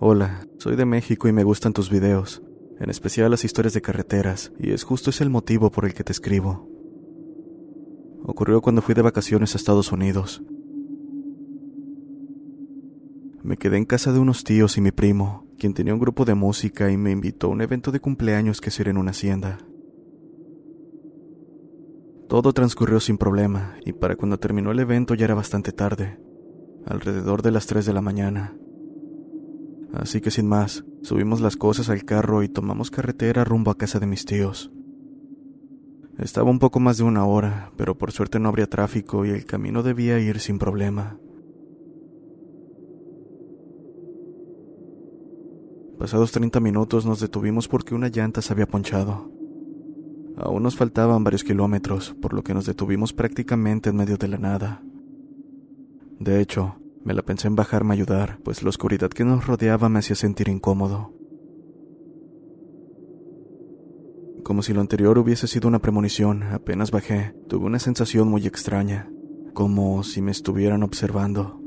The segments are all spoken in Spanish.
Hola, soy de México y me gustan tus videos, en especial las historias de carreteras, y es justo ese el motivo por el que te escribo. Ocurrió cuando fui de vacaciones a Estados Unidos. Me quedé en casa de unos tíos y mi primo, quien tenía un grupo de música y me invitó a un evento de cumpleaños que sería en una hacienda. Todo transcurrió sin problema, y para cuando terminó el evento ya era bastante tarde, alrededor de las 3 de la mañana. Así que sin más, subimos las cosas al carro y tomamos carretera rumbo a casa de mis tíos. Estaba un poco más de una hora, pero por suerte no habría tráfico y el camino debía ir sin problema. Pasados 30 minutos nos detuvimos porque una llanta se había ponchado. Aún nos faltaban varios kilómetros, por lo que nos detuvimos prácticamente en medio de la nada. De hecho, me la pensé en bajarme a ayudar, pues la oscuridad que nos rodeaba me hacía sentir incómodo. Como si lo anterior hubiese sido una premonición, apenas bajé, tuve una sensación muy extraña, como si me estuvieran observando.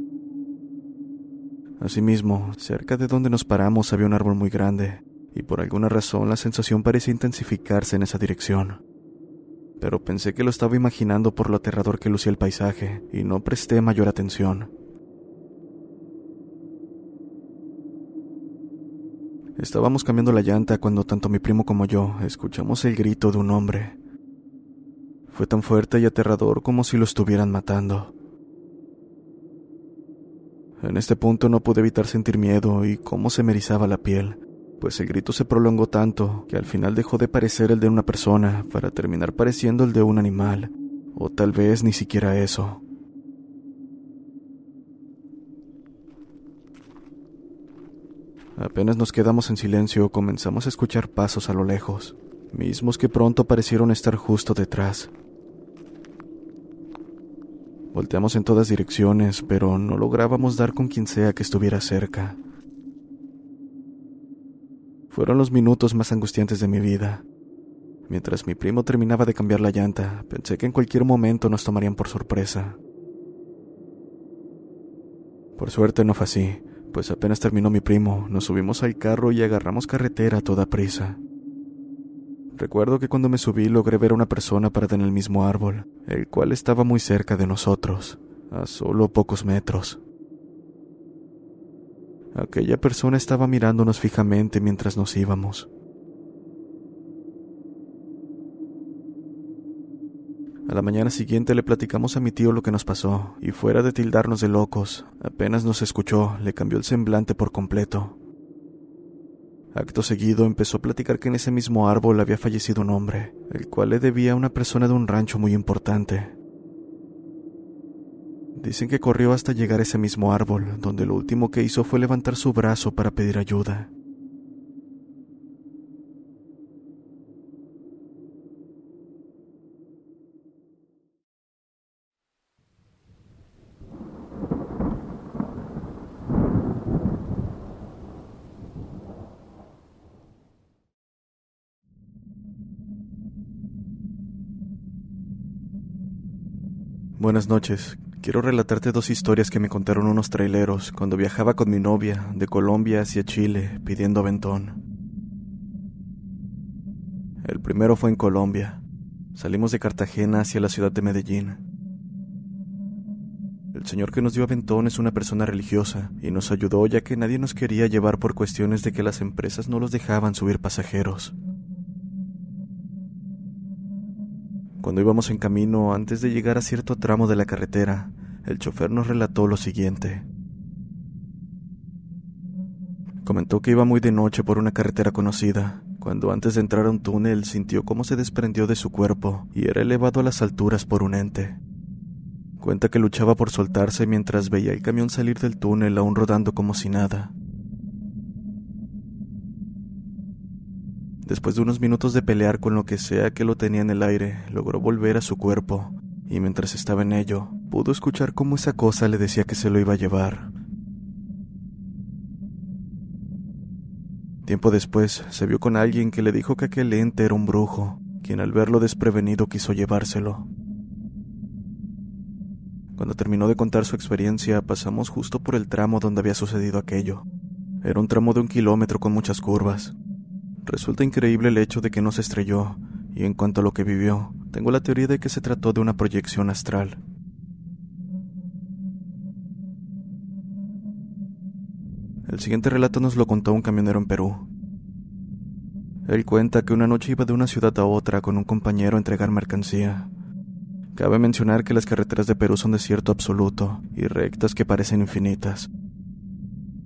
Asimismo, cerca de donde nos paramos había un árbol muy grande, y por alguna razón la sensación parecía intensificarse en esa dirección. Pero pensé que lo estaba imaginando por lo aterrador que lucía el paisaje, y no presté mayor atención. Estábamos cambiando la llanta cuando tanto mi primo como yo escuchamos el grito de un hombre. Fue tan fuerte y aterrador como si lo estuvieran matando. En este punto no pude evitar sentir miedo y cómo se me erizaba la piel, pues el grito se prolongó tanto que al final dejó de parecer el de una persona para terminar pareciendo el de un animal, o tal vez ni siquiera eso. Apenas nos quedamos en silencio, comenzamos a escuchar pasos a lo lejos, mismos que pronto parecieron estar justo detrás. Volteamos en todas direcciones, pero no lográbamos dar con quien sea que estuviera cerca. Fueron los minutos más angustiantes de mi vida. Mientras mi primo terminaba de cambiar la llanta, pensé que en cualquier momento nos tomarían por sorpresa. Por suerte no fue así, pues apenas terminó mi primo, nos subimos al carro y agarramos carretera a toda prisa. Recuerdo que cuando me subí logré ver a una persona parada en el mismo árbol, el cual estaba muy cerca de nosotros, a solo pocos metros. Aquella persona estaba mirándonos fijamente mientras nos íbamos. A la mañana siguiente le platicamos a mi tío lo que nos pasó, y fuera de tildarnos de locos, apenas nos escuchó, le cambió el semblante por completo. Acto seguido empezó a platicar que en ese mismo árbol había fallecido un hombre, el cual le debía a una persona de un rancho muy importante. Dicen que corrió hasta llegar a ese mismo árbol, donde lo último que hizo fue levantar su brazo para pedir ayuda. Buenas noches. Quiero relatarte dos historias que me contaron unos traileros cuando viajaba con mi novia de Colombia hacia Chile pidiendo aventón. El primero fue en Colombia. Salimos de Cartagena hacia la ciudad de Medellín. El señor que nos dio aventón es una persona religiosa y nos ayudó ya que nadie nos quería llevar por cuestiones de que las empresas no los dejaban subir pasajeros. Cuando íbamos en camino, antes de llegar a cierto tramo de la carretera, el chofer nos relató lo siguiente. Comentó que iba muy de noche por una carretera conocida, cuando antes de entrar a un túnel sintió cómo se desprendió de su cuerpo y era elevado a las alturas por un ente. Cuenta que luchaba por soltarse mientras veía el camión salir del túnel aún rodando como si nada. Después de unos minutos de pelear con lo que sea que lo tenía en el aire, logró volver a su cuerpo, y mientras estaba en ello, pudo escuchar cómo esa cosa le decía que se lo iba a llevar. Tiempo después, se vio con alguien que le dijo que aquel ente era un brujo, quien al verlo desprevenido quiso llevárselo. Cuando terminó de contar su experiencia, pasamos justo por el tramo donde había sucedido aquello. Era un tramo de un kilómetro con muchas curvas. Resulta increíble el hecho de que no se estrelló, y en cuanto a lo que vivió, tengo la teoría de que se trató de una proyección astral. El siguiente relato nos lo contó un camionero en Perú. Él cuenta que una noche iba de una ciudad a otra con un compañero a entregar mercancía. Cabe mencionar que las carreteras de Perú son desierto absoluto y rectas que parecen infinitas.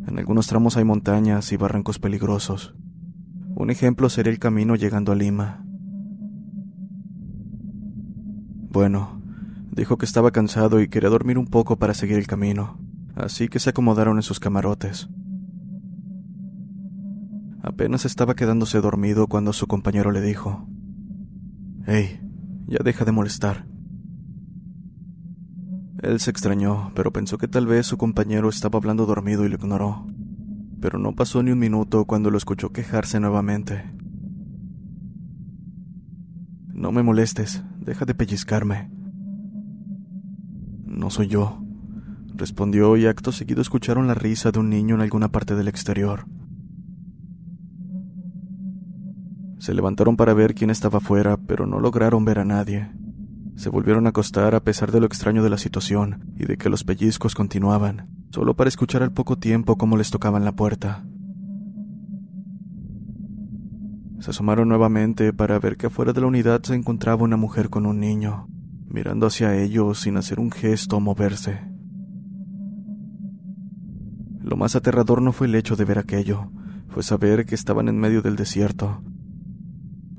En algunos tramos hay montañas y barrancos peligrosos. Un ejemplo sería el camino llegando a Lima. Bueno, dijo que estaba cansado y quería dormir un poco para seguir el camino, así que se acomodaron en sus camarotes. Apenas estaba quedándose dormido cuando su compañero le dijo, Hey, ya deja de molestar. Él se extrañó, pero pensó que tal vez su compañero estaba hablando dormido y lo ignoró. Pero no pasó ni un minuto cuando lo escuchó quejarse nuevamente. No me molestes, deja de pellizcarme. No soy yo, respondió y acto seguido escucharon la risa de un niño en alguna parte del exterior. Se levantaron para ver quién estaba afuera, pero no lograron ver a nadie. Se volvieron a acostar a pesar de lo extraño de la situación y de que los pellizcos continuaban, solo para escuchar al poco tiempo cómo les tocaban la puerta. Se asomaron nuevamente para ver que afuera de la unidad se encontraba una mujer con un niño, mirando hacia ellos sin hacer un gesto o moverse. Lo más aterrador no fue el hecho de ver aquello, fue saber que estaban en medio del desierto,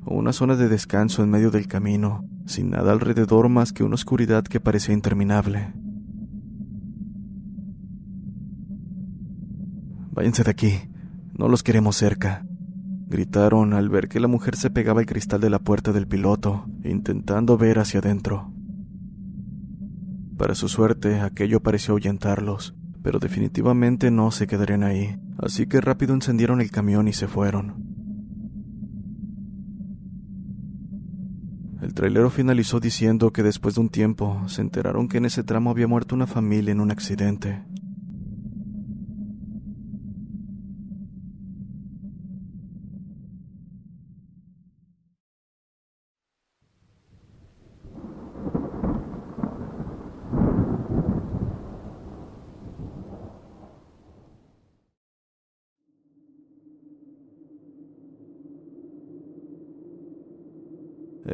una zona de descanso en medio del camino, sin nada alrededor más que una oscuridad que parecía interminable. Váyanse de aquí, no los queremos cerca, gritaron al ver que la mujer se pegaba al cristal de la puerta del piloto, intentando ver hacia adentro. Para su suerte, aquello pareció ahuyentarlos, pero definitivamente no se quedarían ahí, así que rápido encendieron el camión y se fueron. El trailero finalizó diciendo que después de un tiempo se enteraron que en ese tramo había muerto una familia en un accidente.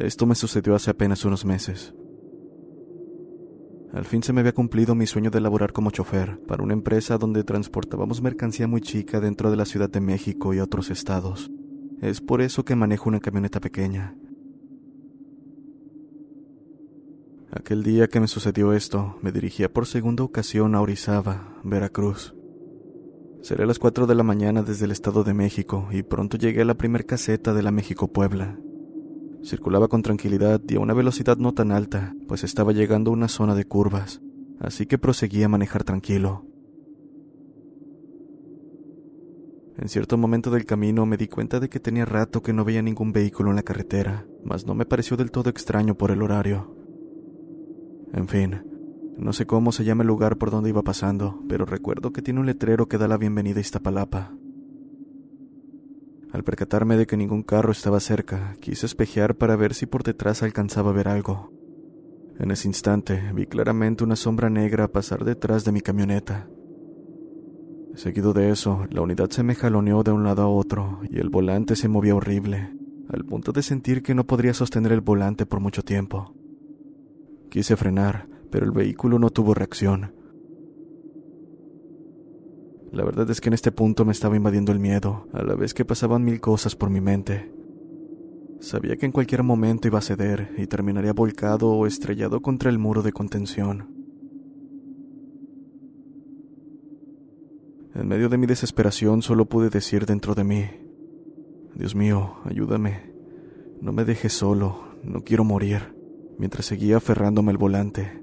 Esto me sucedió hace apenas unos meses. Al fin se me había cumplido mi sueño de laborar como chofer para una empresa donde transportábamos mercancía muy chica dentro de la Ciudad de México y otros estados. Es por eso que manejo una camioneta pequeña. Aquel día que me sucedió esto, me dirigía por segunda ocasión a Orizaba, Veracruz. Seré a las 4 de la mañana desde el Estado de México y pronto llegué a la primer caseta de la México-Puebla. Circulaba con tranquilidad y a una velocidad no tan alta, pues estaba llegando a una zona de curvas, así que proseguí a manejar tranquilo. En cierto momento del camino me di cuenta de que tenía rato que no veía ningún vehículo en la carretera, mas no me pareció del todo extraño por el horario. En fin, no sé cómo se llama el lugar por donde iba pasando, pero recuerdo que tiene un letrero que da la bienvenida a Iztapalapa. Al percatarme de que ningún carro estaba cerca, quise espejear para ver si por detrás alcanzaba a ver algo. En ese instante vi claramente una sombra negra pasar detrás de mi camioneta. Seguido de eso, la unidad se me jaloneó de un lado a otro y el volante se movía horrible, al punto de sentir que no podría sostener el volante por mucho tiempo. Quise frenar, pero el vehículo no tuvo reacción. La verdad es que en este punto me estaba invadiendo el miedo, a la vez que pasaban mil cosas por mi mente. Sabía que en cualquier momento iba a ceder y terminaría volcado o estrellado contra el muro de contención. En medio de mi desesperación solo pude decir dentro de mí, Dios mío, ayúdame, no me dejes solo, no quiero morir, mientras seguía aferrándome al volante.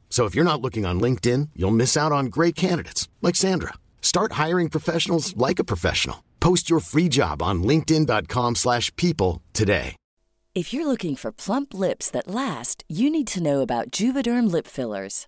So if you're not looking on LinkedIn, you'll miss out on great candidates like Sandra. Start hiring professionals like a professional. Post your free job on linkedin.com/people today. If you're looking for plump lips that last, you need to know about Juvederm lip fillers.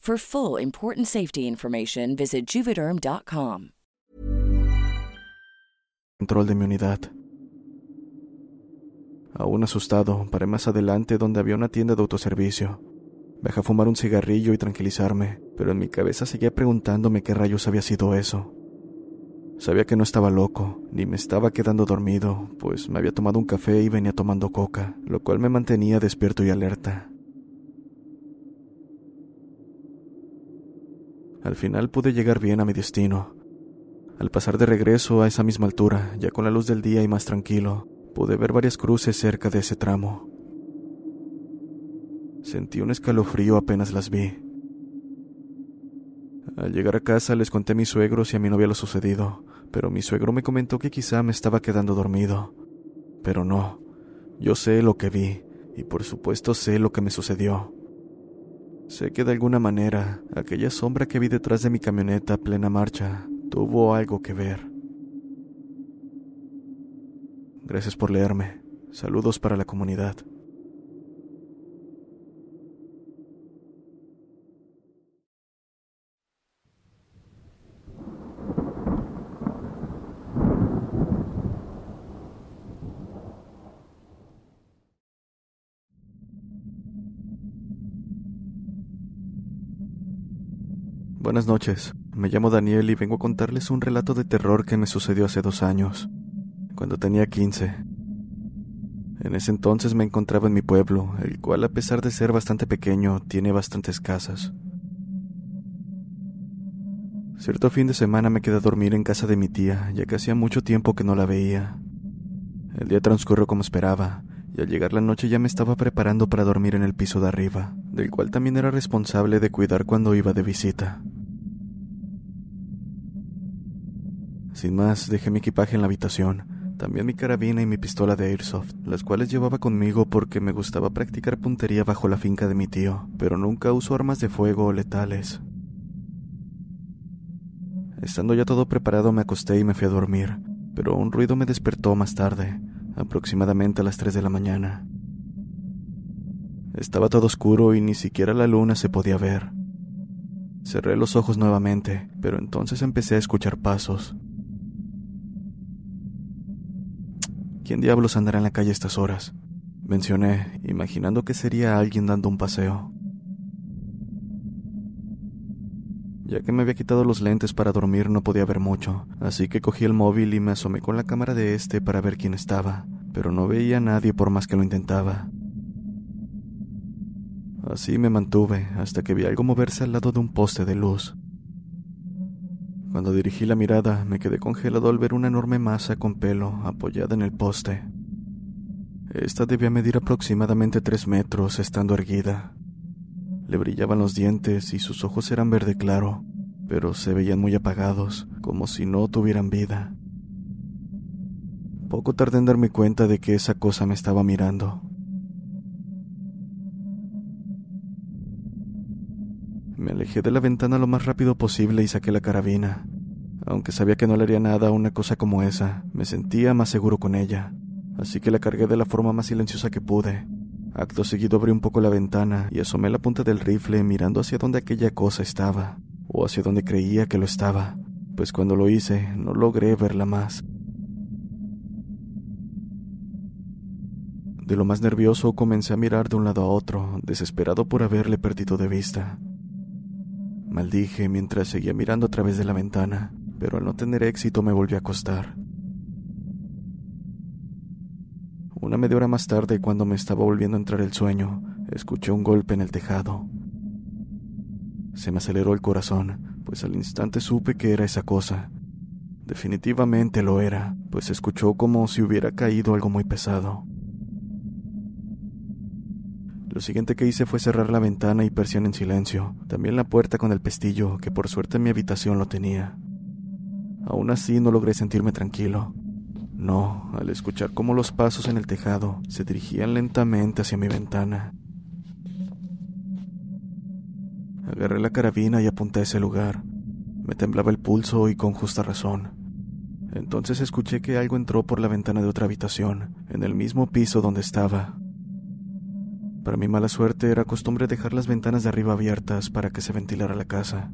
For full important safety information, visit juvederm.com. control de mi unidad. Aún asustado, paré más adelante donde había una tienda de autoservicio. A fumar un cigarrillo y tranquilizarme, pero en mi cabeza seguía preguntándome qué rayos había sido eso. Sabía que no estaba loco, ni me estaba quedando dormido, pues me había tomado un café y venía tomando coca, lo cual me mantenía despierto y alerta. Al final pude llegar bien a mi destino. Al pasar de regreso a esa misma altura, ya con la luz del día y más tranquilo, pude ver varias cruces cerca de ese tramo. Sentí un escalofrío apenas las vi. Al llegar a casa les conté a mis suegros y a mi novia lo sucedido, pero mi suegro me comentó que quizá me estaba quedando dormido. Pero no, yo sé lo que vi, y por supuesto sé lo que me sucedió. Sé que de alguna manera aquella sombra que vi detrás de mi camioneta a plena marcha tuvo algo que ver. Gracias por leerme. Saludos para la comunidad. Buenas noches, me llamo Daniel y vengo a contarles un relato de terror que me sucedió hace dos años, cuando tenía 15. En ese entonces me encontraba en mi pueblo, el cual a pesar de ser bastante pequeño, tiene bastantes casas. Cierto fin de semana me quedé a dormir en casa de mi tía, ya que hacía mucho tiempo que no la veía. El día transcurrió como esperaba, y al llegar la noche ya me estaba preparando para dormir en el piso de arriba, del cual también era responsable de cuidar cuando iba de visita. Sin más, dejé mi equipaje en la habitación, también mi carabina y mi pistola de airsoft, las cuales llevaba conmigo porque me gustaba practicar puntería bajo la finca de mi tío, pero nunca uso armas de fuego o letales. Estando ya todo preparado me acosté y me fui a dormir, pero un ruido me despertó más tarde, aproximadamente a las 3 de la mañana. Estaba todo oscuro y ni siquiera la luna se podía ver. Cerré los ojos nuevamente, pero entonces empecé a escuchar pasos. ¿Quién diablos andará en la calle a estas horas? Mencioné, imaginando que sería alguien dando un paseo. Ya que me había quitado los lentes para dormir no podía ver mucho, así que cogí el móvil y me asomé con la cámara de este para ver quién estaba, pero no veía a nadie por más que lo intentaba. Así me mantuve hasta que vi algo moverse al lado de un poste de luz. Cuando dirigí la mirada, me quedé congelado al ver una enorme masa con pelo apoyada en el poste. Esta debía medir aproximadamente tres metros, estando erguida. Le brillaban los dientes y sus ojos eran verde claro, pero se veían muy apagados, como si no tuvieran vida. Poco tardé en darme cuenta de que esa cosa me estaba mirando. Alejé de la ventana lo más rápido posible y saqué la carabina. Aunque sabía que no le haría nada a una cosa como esa, me sentía más seguro con ella así que la cargué de la forma más silenciosa que pude. Acto seguido abrí un poco la ventana y asomé la punta del rifle mirando hacia donde aquella cosa estaba, o hacia donde creía que lo estaba, pues cuando lo hice no logré verla más. De lo más nervioso comencé a mirar de un lado a otro, desesperado por haberle perdido de vista. Maldije mientras seguía mirando a través de la ventana, pero al no tener éxito me volví a acostar. Una media hora más tarde, cuando me estaba volviendo a entrar el sueño, escuché un golpe en el tejado. Se me aceleró el corazón, pues al instante supe que era esa cosa. Definitivamente lo era, pues escuchó como si hubiera caído algo muy pesado. Lo siguiente que hice fue cerrar la ventana y persiana en silencio, también la puerta con el pestillo, que por suerte en mi habitación lo tenía. Aún así no logré sentirme tranquilo. No, al escuchar cómo los pasos en el tejado se dirigían lentamente hacia mi ventana. Agarré la carabina y apunté a ese lugar. Me temblaba el pulso y con justa razón. Entonces escuché que algo entró por la ventana de otra habitación, en el mismo piso donde estaba. Para mi mala suerte era costumbre dejar las ventanas de arriba abiertas para que se ventilara la casa.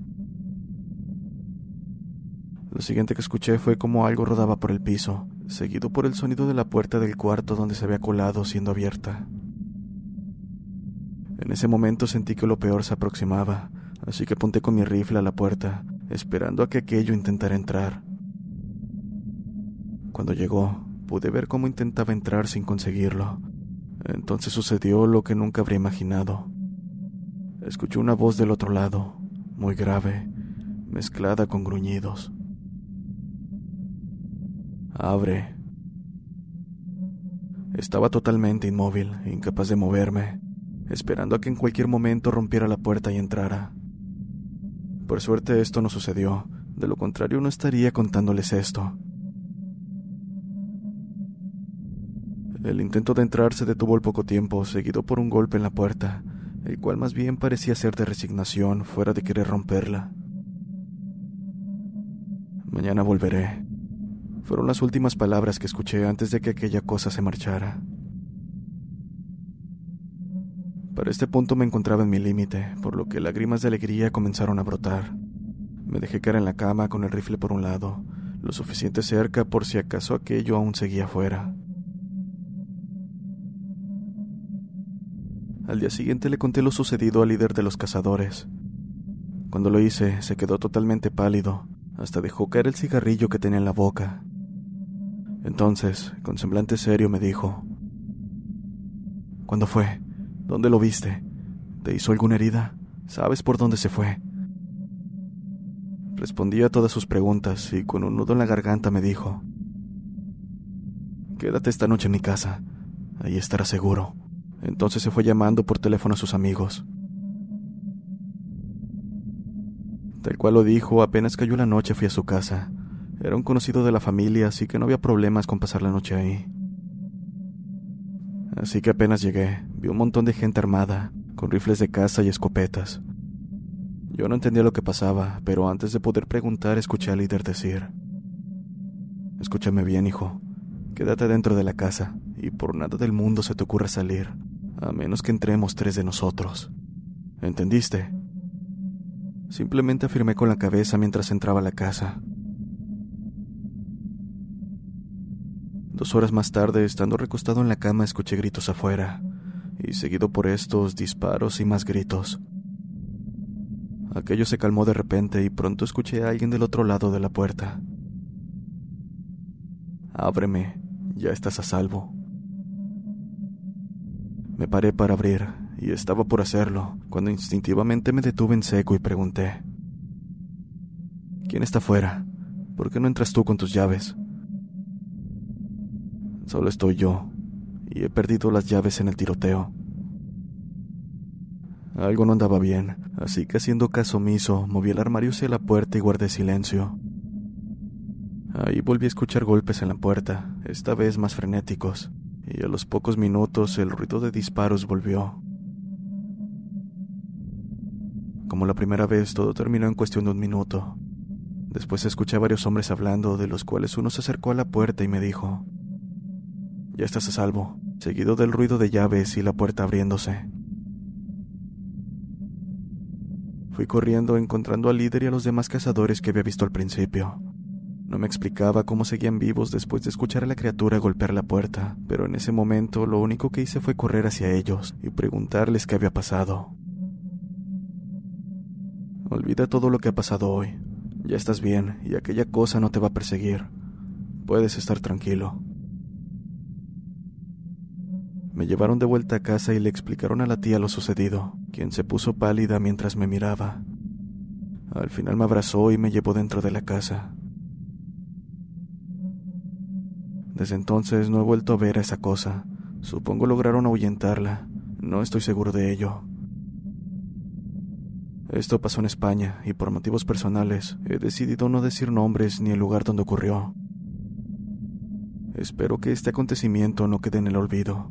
Lo siguiente que escuché fue como algo rodaba por el piso, seguido por el sonido de la puerta del cuarto donde se había colado siendo abierta. En ese momento sentí que lo peor se aproximaba, así que apunté con mi rifle a la puerta, esperando a que aquello intentara entrar. Cuando llegó, pude ver cómo intentaba entrar sin conseguirlo. Entonces sucedió lo que nunca habría imaginado. Escuché una voz del otro lado, muy grave, mezclada con gruñidos. Abre. Estaba totalmente inmóvil, incapaz de moverme, esperando a que en cualquier momento rompiera la puerta y entrara. Por suerte esto no sucedió, de lo contrario no estaría contándoles esto. El intento de entrar se detuvo al poco tiempo, seguido por un golpe en la puerta, el cual más bien parecía ser de resignación, fuera de querer romperla. Mañana volveré, fueron las últimas palabras que escuché antes de que aquella cosa se marchara. Para este punto me encontraba en mi límite, por lo que lágrimas de alegría comenzaron a brotar. Me dejé caer en la cama con el rifle por un lado, lo suficiente cerca por si acaso aquello aún seguía fuera. Al día siguiente le conté lo sucedido al líder de los cazadores. Cuando lo hice, se quedó totalmente pálido, hasta dejó caer el cigarrillo que tenía en la boca. Entonces, con semblante serio, me dijo, ¿Cuándo fue? ¿Dónde lo viste? ¿Te hizo alguna herida? ¿Sabes por dónde se fue? Respondí a todas sus preguntas y con un nudo en la garganta me dijo, Quédate esta noche en mi casa, ahí estarás seguro. Entonces se fue llamando por teléfono a sus amigos. Tal cual lo dijo, apenas cayó la noche fui a su casa. Era un conocido de la familia, así que no había problemas con pasar la noche ahí. Así que apenas llegué, vi un montón de gente armada, con rifles de caza y escopetas. Yo no entendía lo que pasaba, pero antes de poder preguntar escuché al líder decir, Escúchame bien, hijo, quédate dentro de la casa y por nada del mundo se te ocurra salir, a menos que entremos tres de nosotros. ¿Entendiste? Simplemente afirmé con la cabeza mientras entraba a la casa. Dos horas más tarde, estando recostado en la cama, escuché gritos afuera, y seguido por estos disparos y más gritos. Aquello se calmó de repente y pronto escuché a alguien del otro lado de la puerta. Ábreme, ya estás a salvo. Me paré para abrir y estaba por hacerlo cuando instintivamente me detuve en seco y pregunté, ¿quién está afuera? ¿Por qué no entras tú con tus llaves? Solo estoy yo, y he perdido las llaves en el tiroteo. Algo no andaba bien, así que haciendo caso omiso, moví el armario hacia la puerta y guardé silencio. Ahí volví a escuchar golpes en la puerta, esta vez más frenéticos, y a los pocos minutos el ruido de disparos volvió. Como la primera vez, todo terminó en cuestión de un minuto. Después escuché a varios hombres hablando, de los cuales uno se acercó a la puerta y me dijo, ya estás a salvo, seguido del ruido de llaves y la puerta abriéndose. Fui corriendo encontrando al líder y a los demás cazadores que había visto al principio. No me explicaba cómo seguían vivos después de escuchar a la criatura golpear la puerta, pero en ese momento lo único que hice fue correr hacia ellos y preguntarles qué había pasado. Olvida todo lo que ha pasado hoy. Ya estás bien y aquella cosa no te va a perseguir. Puedes estar tranquilo. Me llevaron de vuelta a casa y le explicaron a la tía lo sucedido, quien se puso pálida mientras me miraba. Al final me abrazó y me llevó dentro de la casa. Desde entonces no he vuelto a ver a esa cosa. Supongo lograron ahuyentarla. No estoy seguro de ello. Esto pasó en España y por motivos personales he decidido no decir nombres ni el lugar donde ocurrió. Espero que este acontecimiento no quede en el olvido.